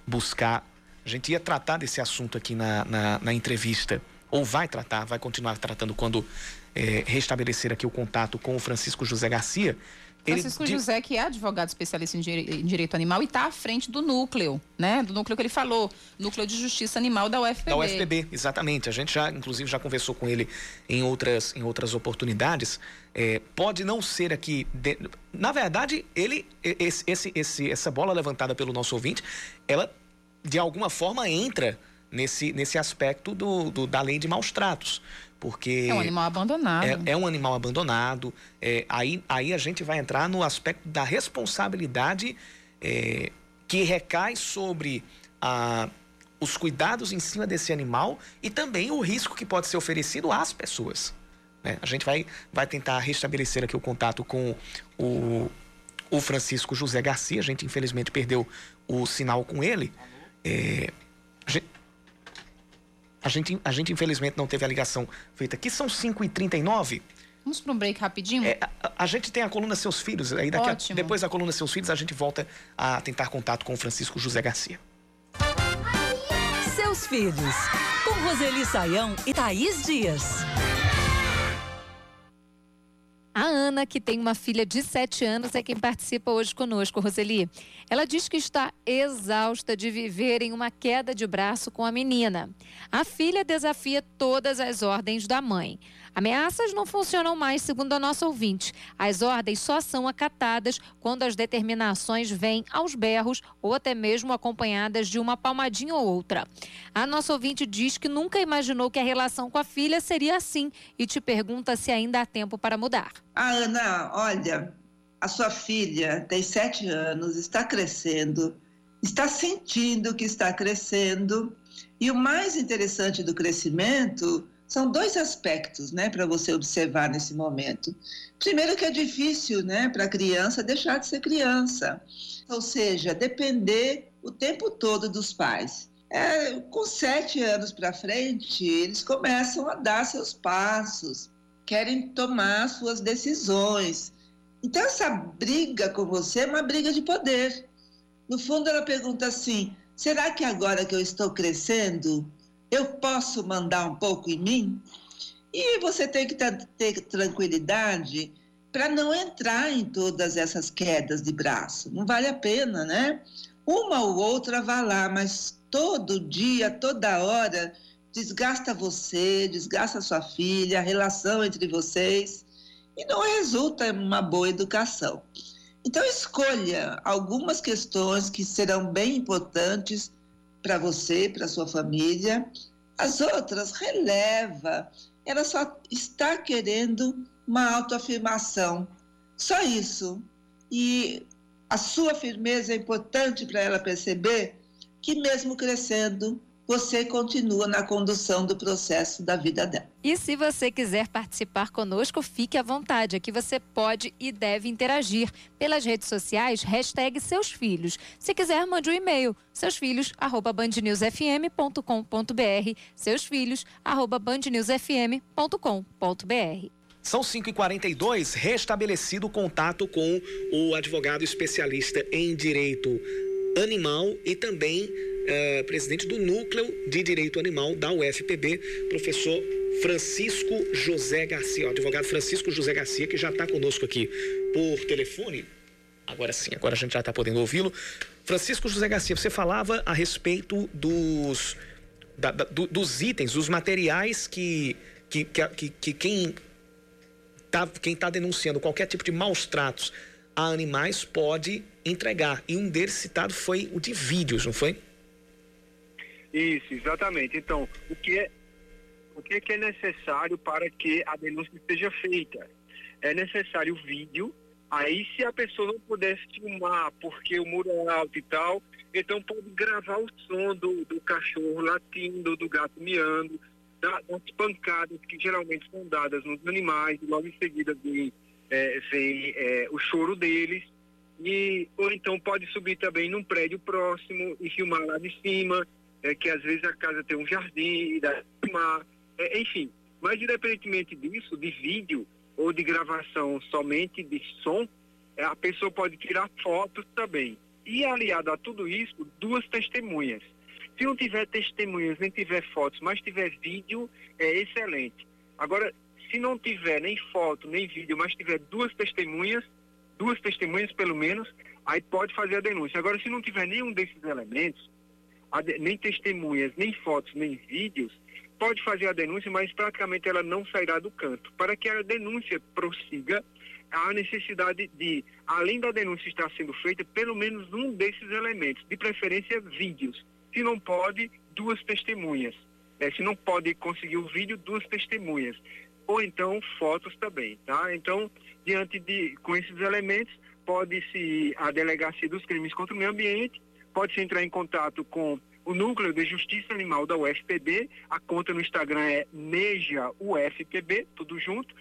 buscar. A gente ia tratar desse assunto aqui na, na, na entrevista, ou vai tratar, vai continuar tratando quando é, restabelecer aqui o contato com o Francisco José Garcia. Francisco ele... José, que é advogado especialista em direito animal e está à frente do núcleo, né? Do núcleo que ele falou, núcleo de justiça animal da UFPB. Da UFPB, exatamente. A gente já, inclusive, já conversou com ele em outras, em outras oportunidades. É, pode não ser aqui. De... Na verdade, ele, esse, esse, esse, essa bola levantada pelo nosso ouvinte, ela de alguma forma entra nesse, nesse aspecto do, do da lei de maus tratos porque é um animal abandonado. É, é um animal abandonado. É, aí, aí a gente vai entrar no aspecto da responsabilidade é, que recai sobre a, os cuidados em cima desse animal e também o risco que pode ser oferecido às pessoas. Né? A gente vai, vai tentar restabelecer aqui o contato com o, o Francisco José Garcia. A gente infelizmente perdeu o sinal com ele. É, a gente, a gente, a gente infelizmente não teve a ligação feita aqui. São 5h39. Vamos para um break rapidinho? É, a, a, gente tem a coluna Seus Filhos. Aí daqui a, depois da coluna Seus Filhos, a gente volta a tentar contato com o Francisco José Garcia. seus filhos. Com Roseli Saião e Thaís Dias. A Ana, que tem uma filha de 7 anos, é quem participa hoje conosco, Roseli. Ela diz que está exausta de viver em uma queda de braço com a menina. A filha desafia todas as ordens da mãe. Ameaças não funcionam mais, segundo a nossa ouvinte. As ordens só são acatadas quando as determinações vêm aos berros ou até mesmo acompanhadas de uma palmadinha ou outra. A nossa ouvinte diz que nunca imaginou que a relação com a filha seria assim e te pergunta se ainda há tempo para mudar. Ah, Ana, olha, a sua filha tem sete anos, está crescendo, está sentindo que está crescendo. E o mais interessante do crescimento são dois aspectos, né, para você observar nesse momento. Primeiro que é difícil, né, para a criança deixar de ser criança, ou seja, depender o tempo todo dos pais. É, com sete anos para frente, eles começam a dar seus passos, querem tomar suas decisões. Então essa briga com você é uma briga de poder. No fundo, ela pergunta assim: será que agora que eu estou crescendo, eu posso mandar um pouco em mim? E você tem que ter tranquilidade para não entrar em todas essas quedas de braço. Não vale a pena, né? Uma ou outra vá lá, mas todo dia, toda hora, desgasta você, desgasta sua filha, a relação entre vocês, e não resulta em uma boa educação. Então, escolha algumas questões que serão bem importantes para você, para sua família. As outras releva. Ela só está querendo uma autoafirmação. Só isso. E a sua firmeza é importante para ela perceber que mesmo crescendo, você continua na condução do processo da vida dela. E se você quiser participar conosco, fique à vontade. Aqui você pode e deve interagir pelas redes sociais, hashtag seus filhos. Se quiser, mande um e-mail, seusfilhos.bandnewsfm.com.br seusfilhos.bandnewsfm.com.br são 5h42, restabelecido o contato com o advogado especialista em direito animal e também uh, presidente do Núcleo de Direito Animal da UFPB, professor Francisco José Garcia, o advogado Francisco José Garcia, que já está conosco aqui por telefone. Agora sim, agora a gente já está podendo ouvi-lo. Francisco José Garcia, você falava a respeito dos, da, da, do, dos itens, dos materiais que, que, que, que quem está quem tá denunciando qualquer tipo de maus tratos a animais pode entregar. E um deles citado foi o de vídeos, não foi? Isso, exatamente. Então, o que é, o que é, que é necessário para que a denúncia seja feita? É necessário vídeo. Aí, se a pessoa não puder filmar porque o muro é alto e tal, então pode gravar o som do, do cachorro latindo, do gato miando, da, das pancadas que geralmente são dadas nos animais, e logo em seguida vem, é, vem é, o choro deles. E, ou então pode subir também num prédio próximo e filmar lá de cima é, que às vezes a casa tem um jardim, dá mar, é, enfim. Mas independentemente disso, de vídeo ou de gravação somente de som, é, a pessoa pode tirar fotos também. E aliado a tudo isso, duas testemunhas. Se não tiver testemunhas, nem tiver fotos, mas tiver vídeo, é excelente. Agora, se não tiver nem foto, nem vídeo, mas tiver duas testemunhas, duas testemunhas pelo menos, aí pode fazer a denúncia. Agora, se não tiver nenhum desses elementos, nem testemunhas, nem fotos, nem vídeos, pode fazer a denúncia, mas praticamente ela não sairá do canto. Para que a denúncia prossiga, há necessidade de, além da denúncia estar sendo feita, pelo menos um desses elementos, de preferência vídeos. Se não pode, duas testemunhas. É, se não pode conseguir o vídeo, duas testemunhas. Ou então fotos também, tá? Então, diante de, com esses elementos, pode-se a delegacia dos crimes contra o meio ambiente pode-se entrar em contato com o Núcleo de Justiça Animal da UFPB, a conta no Instagram é Neja UFPB, tudo junto,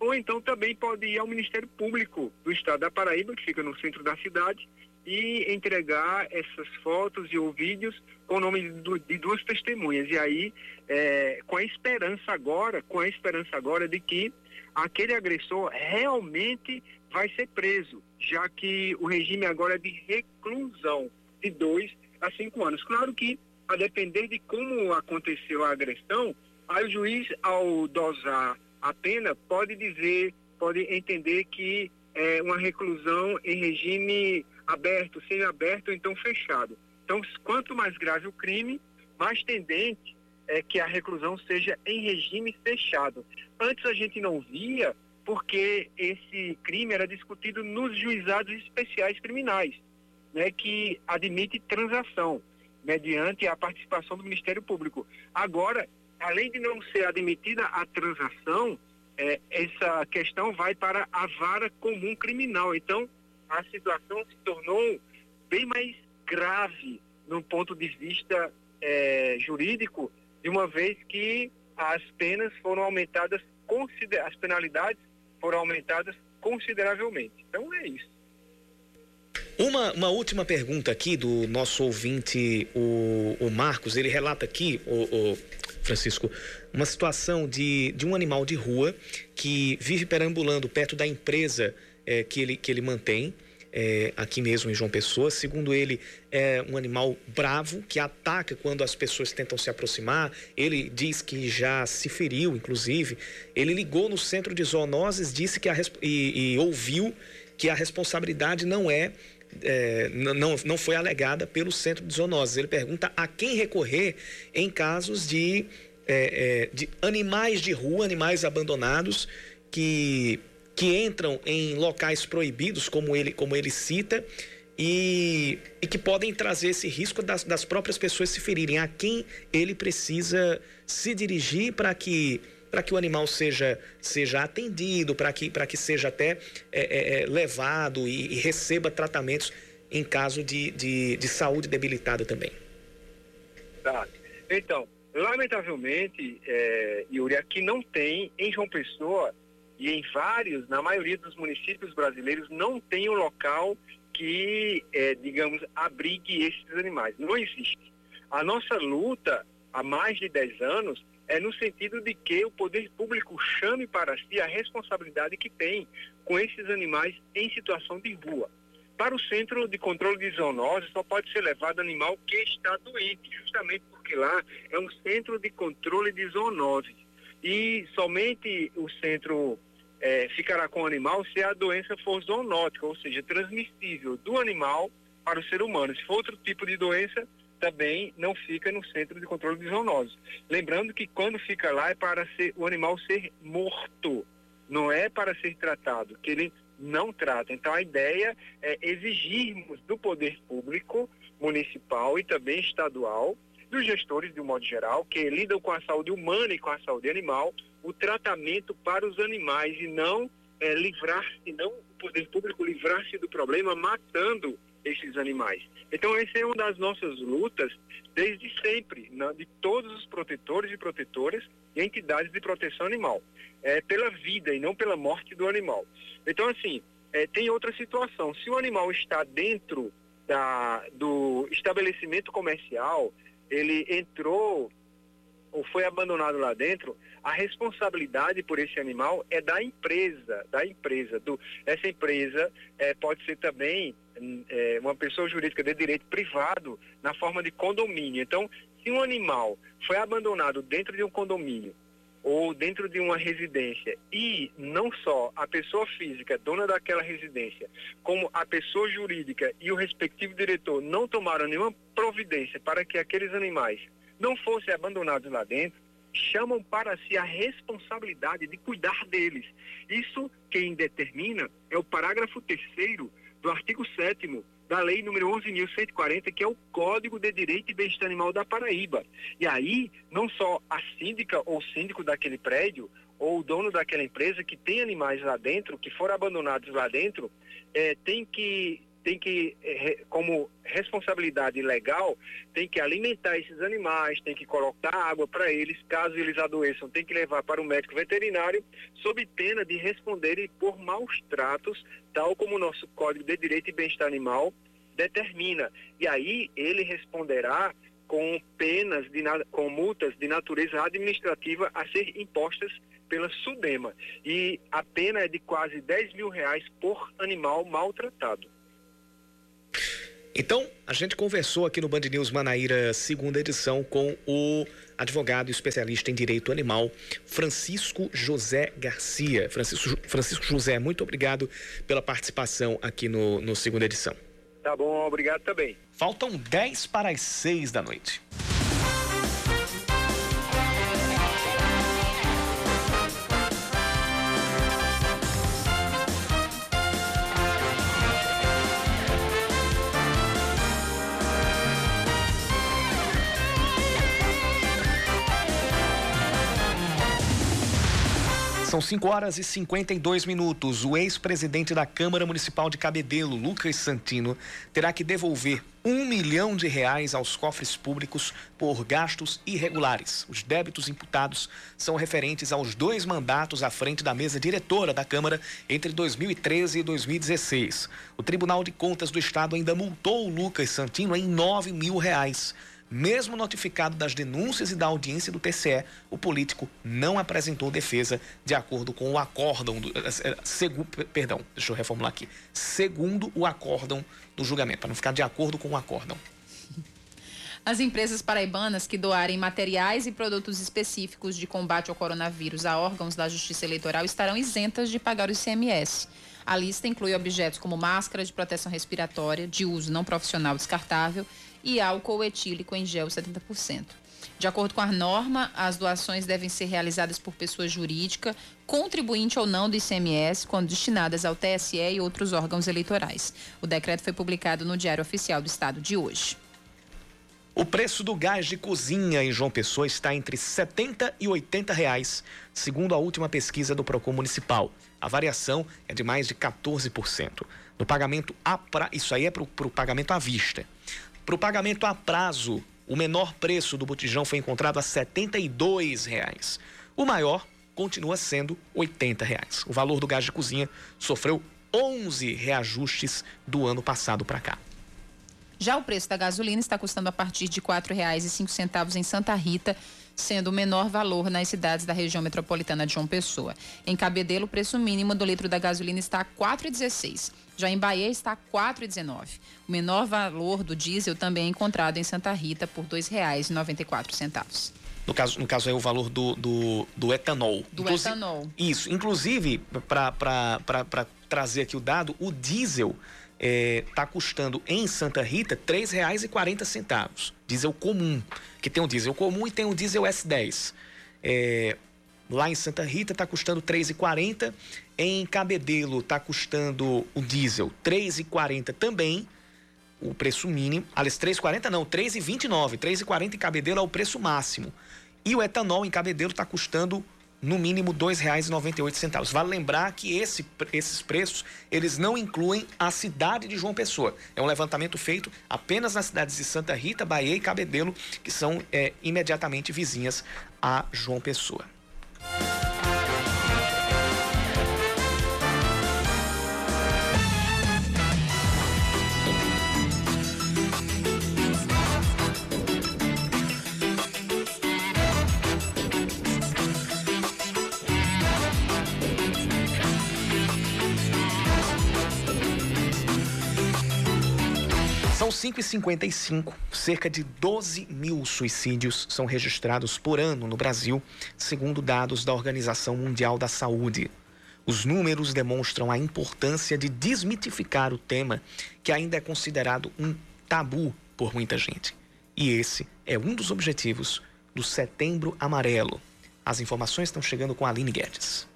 ou então também pode ir ao Ministério Público do Estado da Paraíba, que fica no centro da cidade, e entregar essas fotos e ou vídeos com o nome de duas testemunhas. E aí, é, com a esperança agora, com a esperança agora de que aquele agressor realmente vai ser preso, já que o regime agora é de reclusão de dois a cinco anos. Claro que a depender de como aconteceu a agressão, aí o juiz, ao dosar a pena, pode dizer, pode entender que é uma reclusão em regime aberto, semi-aberto então fechado. Então, quanto mais grave o crime, mais tendente é que a reclusão seja em regime fechado. Antes a gente não via porque esse crime era discutido nos juizados especiais criminais, né, que admite transação mediante a participação do Ministério Público. Agora, além de não ser admitida a transação, é, essa questão vai para a vara comum criminal. Então, a situação se tornou bem mais grave no ponto de vista é, jurídico, de uma vez que as penas foram aumentadas, as penalidades foram aumentadas consideravelmente. Então é isso. Uma, uma última pergunta aqui do nosso ouvinte, o, o Marcos. Ele relata aqui, o, o Francisco, uma situação de, de um animal de rua que vive perambulando perto da empresa é, que, ele, que ele mantém. É, aqui mesmo em João Pessoa. Segundo ele, é um animal bravo que ataca quando as pessoas tentam se aproximar. Ele diz que já se feriu, inclusive. Ele ligou no centro de zoonoses, disse que a, e, e ouviu que a responsabilidade não é é, não, não foi alegada pelo centro de zoonoses. Ele pergunta a quem recorrer em casos de, é, é, de animais de rua, animais abandonados que, que entram em locais proibidos, como ele, como ele cita, e, e que podem trazer esse risco das, das próprias pessoas se ferirem. A quem ele precisa se dirigir para que para que o animal seja, seja atendido, para que, que seja até é, é, é, levado e, e, receba tratamentos em caso de, de, de saúde debilitada também. Tá. Então, lamentavelmente, é, Yuri, aqui não tem, em João Pessoa e em vários, na maioria dos municípios brasileiros, não tem um local que, é, digamos, abrigue esses animais. Não existe. A nossa luta há mais de 10 anos é no sentido de que o poder público chame para si a responsabilidade que tem com esses animais em situação de rua. Para o Centro de Controle de Zoonoses, só pode ser levado animal que está doente, justamente porque lá é um centro de controle de zoonoses. E somente o centro é, ficará com o animal se a doença for zoonótica, ou seja, transmissível do animal para o ser humano. Se for outro tipo de doença, também não fica no centro de controle de zoonoses. Lembrando que quando fica lá é para ser, o animal ser morto, não é para ser tratado, que ele não trata. Então a ideia é exigirmos do poder público, municipal e também estadual, dos gestores de um modo geral, que lidam com a saúde humana e com a saúde animal, o tratamento para os animais e não é, livrar-se, não o poder público livrar-se do problema matando esses animais. Então, essa é uma das nossas lutas desde sempre, na, de todos os protetores e protetoras e entidades de proteção animal. É pela vida e não pela morte do animal. Então, assim, é, tem outra situação. Se o animal está dentro da, do estabelecimento comercial, ele entrou ou foi abandonado lá dentro, a responsabilidade por esse animal é da empresa, da empresa. Do, essa empresa é, pode ser também é, uma pessoa jurídica de direito privado na forma de condomínio. Então, se um animal foi abandonado dentro de um condomínio ou dentro de uma residência e não só a pessoa física dona daquela residência, como a pessoa jurídica e o respectivo diretor não tomaram nenhuma providência para que aqueles animais não fossem abandonados lá dentro, chamam para si a responsabilidade de cuidar deles. Isso quem determina é o parágrafo terceiro do artigo 7 da Lei número 11.140, que é o Código de Direito e Bem-Estar Animal da Paraíba. E aí, não só a síndica ou síndico daquele prédio, ou o dono daquela empresa que tem animais lá dentro, que foram abandonados lá dentro, é, tem que tem que, é, como responsabilidade legal, tem que alimentar esses animais, tem que colocar água para eles, caso eles adoeçam, tem que levar para o médico veterinário, sob pena de responderem por maus tratos, tal como o nosso Código de Direito e Bem-Estar Animal determina. E aí ele responderá com penas, de, com multas de natureza administrativa a ser impostas pela SUDEMA. E a pena é de quase 10 mil reais por animal maltratado. Então, a gente conversou aqui no Band News Manaíra, segunda edição, com o advogado e especialista em direito animal, Francisco José Garcia. Francisco, Francisco José, muito obrigado pela participação aqui no, no segunda edição. Tá bom, obrigado também. Faltam 10 para as 6 da noite. São 5 horas e 52 minutos. O ex-presidente da Câmara Municipal de Cabedelo, Lucas Santino, terá que devolver um milhão de reais aos cofres públicos por gastos irregulares. Os débitos imputados são referentes aos dois mandatos à frente da mesa diretora da Câmara entre 2013 e 2016. O Tribunal de Contas do Estado ainda multou o Lucas Santino em 9 mil reais. Mesmo notificado das denúncias e da audiência do TCE, o político não apresentou defesa de acordo com o acórdão, do, eh, eh, segu, perdão, deixa eu reformular aqui, segundo o acórdão do julgamento, para não ficar de acordo com o acórdão. As empresas paraibanas que doarem materiais e produtos específicos de combate ao coronavírus a órgãos da Justiça Eleitoral estarão isentas de pagar o ICMS. A lista inclui objetos como máscara de proteção respiratória, de uso não profissional descartável e álcool etílico em gel 70%. De acordo com a norma, as doações devem ser realizadas por pessoa jurídica, contribuinte ou não do ICMS, quando destinadas ao TSE e outros órgãos eleitorais. O decreto foi publicado no Diário Oficial do Estado de hoje. O preço do gás de cozinha em João Pessoa está entre 70 e 80 reais, segundo a última pesquisa do Procon Municipal. A variação é de mais de 14%. No pagamento a pra... isso aí é para o pagamento à vista. Para o pagamento a prazo, o menor preço do botijão foi encontrado a 72 reais. O maior continua sendo 80 reais. O valor do gás de cozinha sofreu 11 reajustes do ano passado para cá. Já o preço da gasolina está custando a partir de R$ 4,05 em Santa Rita, sendo o menor valor nas cidades da região metropolitana de João Pessoa. Em Cabedelo, o preço mínimo do litro da gasolina está a R$ 4,16. Já em Bahia está R$ 4,19. O menor valor do diesel também é encontrado em Santa Rita por R$ 2,94. No caso, no caso é o valor do, do, do etanol. Do Inclusive, etanol. Isso. Inclusive, para trazer aqui o dado, o diesel está é, tá custando em Santa Rita R$ 3,40. Diesel comum, que tem o diesel comum e tem o diesel S10. É, lá em Santa Rita está custando R$ 3,40. Em Cabedelo está custando o diesel R$ 3,40 também. O preço mínimo. Aliás, 3,40 não, R$ 3,29. R$ 3,40 em Cabedelo é o preço máximo. E o etanol em Cabedelo está custando no mínimo R$ 2,98. Vale lembrar que esse, esses preços, eles não incluem a cidade de João Pessoa. É um levantamento feito apenas nas cidades de Santa Rita, Bahia e Cabedelo, que são é, imediatamente vizinhas a João Pessoa. Thank you. 5,55. Cerca de 12 mil suicídios são registrados por ano no Brasil, segundo dados da Organização Mundial da Saúde. Os números demonstram a importância de desmitificar o tema, que ainda é considerado um tabu por muita gente. E esse é um dos objetivos do Setembro Amarelo. As informações estão chegando com a Aline Guedes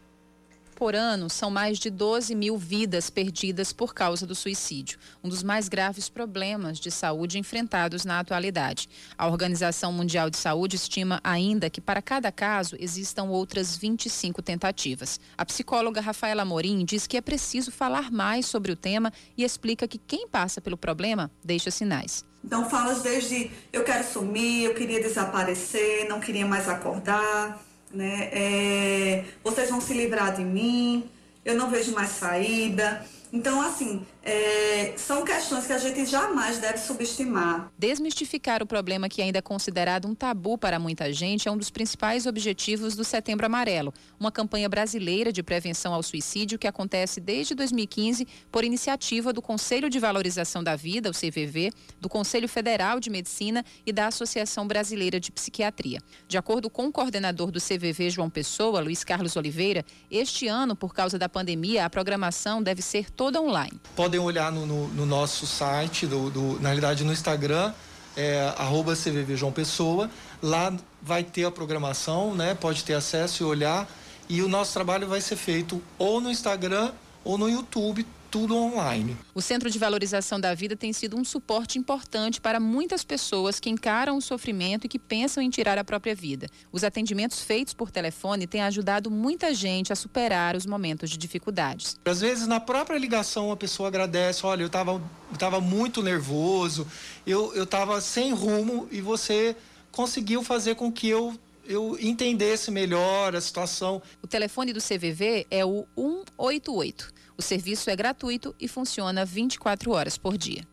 por ano, são mais de 12 mil vidas perdidas por causa do suicídio, um dos mais graves problemas de saúde enfrentados na atualidade. A Organização Mundial de Saúde estima ainda que para cada caso existam outras 25 tentativas. A psicóloga Rafaela Morim diz que é preciso falar mais sobre o tema e explica que quem passa pelo problema deixa sinais. Então, falas desde eu quero sumir, eu queria desaparecer, não queria mais acordar né? É, vocês vão se livrar de mim, eu não vejo mais saída. Então, assim, é, são questões que a gente jamais deve subestimar. Desmistificar o problema que ainda é considerado um tabu para muita gente é um dos principais objetivos do Setembro Amarelo, uma campanha brasileira de prevenção ao suicídio que acontece desde 2015 por iniciativa do Conselho de Valorização da Vida, o CVV, do Conselho Federal de Medicina e da Associação Brasileira de Psiquiatria. De acordo com o coordenador do CVV, João Pessoa, Luiz Carlos Oliveira, este ano, por causa da pandemia, a programação deve ser toda online. Podem olhar no, no, no nosso site, do, do, na realidade no Instagram, é, arroba CVV João Pessoa. Lá vai ter a programação, né? Pode ter acesso e olhar. E o nosso trabalho vai ser feito ou no Instagram ou no YouTube, tudo online. O Centro de Valorização da Vida tem sido um suporte importante para muitas pessoas que encaram o sofrimento e que pensam em tirar a própria vida. Os atendimentos feitos por telefone têm ajudado muita gente a superar os momentos de dificuldades. Às vezes, na própria ligação, a pessoa agradece: olha, eu estava eu tava muito nervoso, eu estava sem rumo e você conseguiu fazer com que eu eu entendesse melhor a situação. O telefone do CVV é o 188. O serviço é gratuito e funciona 24 horas por dia.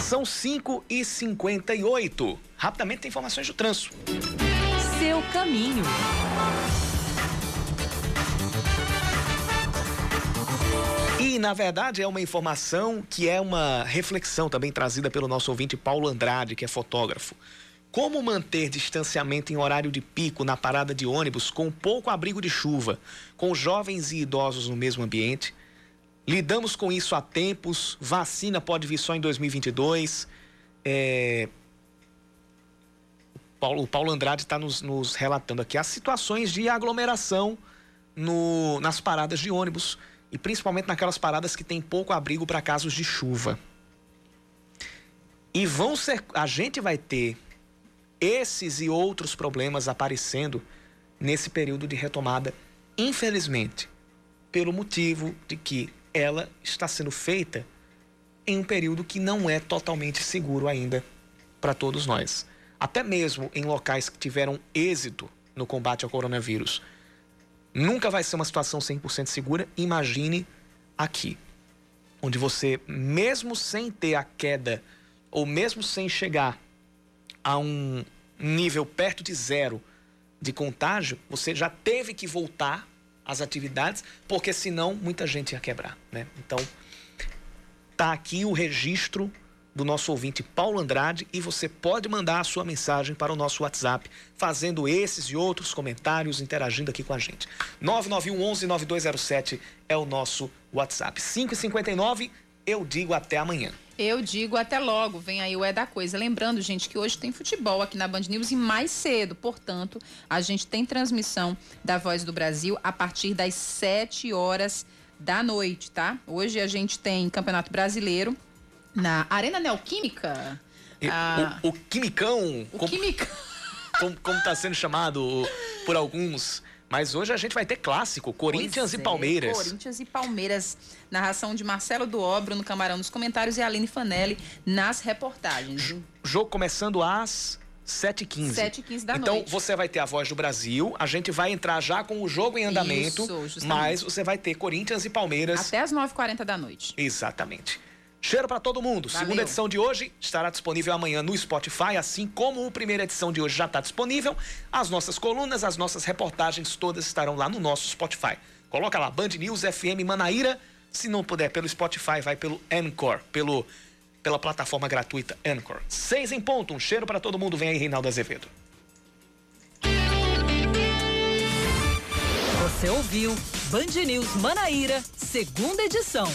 São 5 e 58 Rapidamente tem informações do trânsito. Seu caminho. E, na verdade, é uma informação que é uma reflexão também trazida pelo nosso ouvinte Paulo Andrade, que é fotógrafo. Como manter distanciamento em horário de pico na parada de ônibus com pouco abrigo de chuva, com jovens e idosos no mesmo ambiente? Lidamos com isso há tempos, vacina pode vir só em 2022. É... Paulo, o Paulo Andrade está nos, nos, relatando aqui as situações de aglomeração no, nas paradas de ônibus e principalmente naquelas paradas que tem pouco abrigo para casos de chuva. E vão ser, a gente vai ter esses e outros problemas aparecendo nesse período de retomada, infelizmente, pelo motivo de que ela está sendo feita em um período que não é totalmente seguro ainda para todos nós. Até mesmo em locais que tiveram êxito no combate ao coronavírus. Nunca vai ser uma situação 100% segura. Imagine aqui, onde você, mesmo sem ter a queda, ou mesmo sem chegar a um nível perto de zero de contágio, você já teve que voltar as atividades, porque senão muita gente ia quebrar, né? Então, tá aqui o registro do nosso ouvinte Paulo Andrade e você pode mandar a sua mensagem para o nosso WhatsApp, fazendo esses e outros comentários, interagindo aqui com a gente. 991 11 9207 é o nosso WhatsApp. 559, eu digo até amanhã. Eu digo até logo, vem aí o É da Coisa. Lembrando, gente, que hoje tem futebol aqui na Band News e mais cedo, portanto, a gente tem transmissão da Voz do Brasil a partir das 7 horas da noite, tá? Hoje a gente tem Campeonato Brasileiro na Arena Neoquímica. Ah, o, o, Quimicão. O como, Quimicão. Como está sendo chamado por alguns. Mas hoje a gente vai ter clássico, Corinthians é, e Palmeiras. Corinthians e Palmeiras. Narração de Marcelo do Obro no Camarão nos comentários e Aline Fanelli nas reportagens. Jogo começando às 7h15. 7h15 da então, noite. Então, você vai ter a voz do Brasil. A gente vai entrar já com o jogo em andamento. Isso, mas você vai ter Corinthians e Palmeiras. Até às 9h40 da noite. Exatamente. Cheiro para todo mundo. Valeu. Segunda edição de hoje estará disponível amanhã no Spotify, assim como a primeira edição de hoje já está disponível. As nossas colunas, as nossas reportagens todas estarão lá no nosso Spotify. Coloca lá Band News FM Manaíra. Se não puder pelo Spotify, vai pelo Anchor, pelo pela plataforma gratuita Anchor. Seis em ponto. Um cheiro para todo mundo. Vem aí, Reinaldo Azevedo. Você ouviu Band News Manaíra, segunda edição.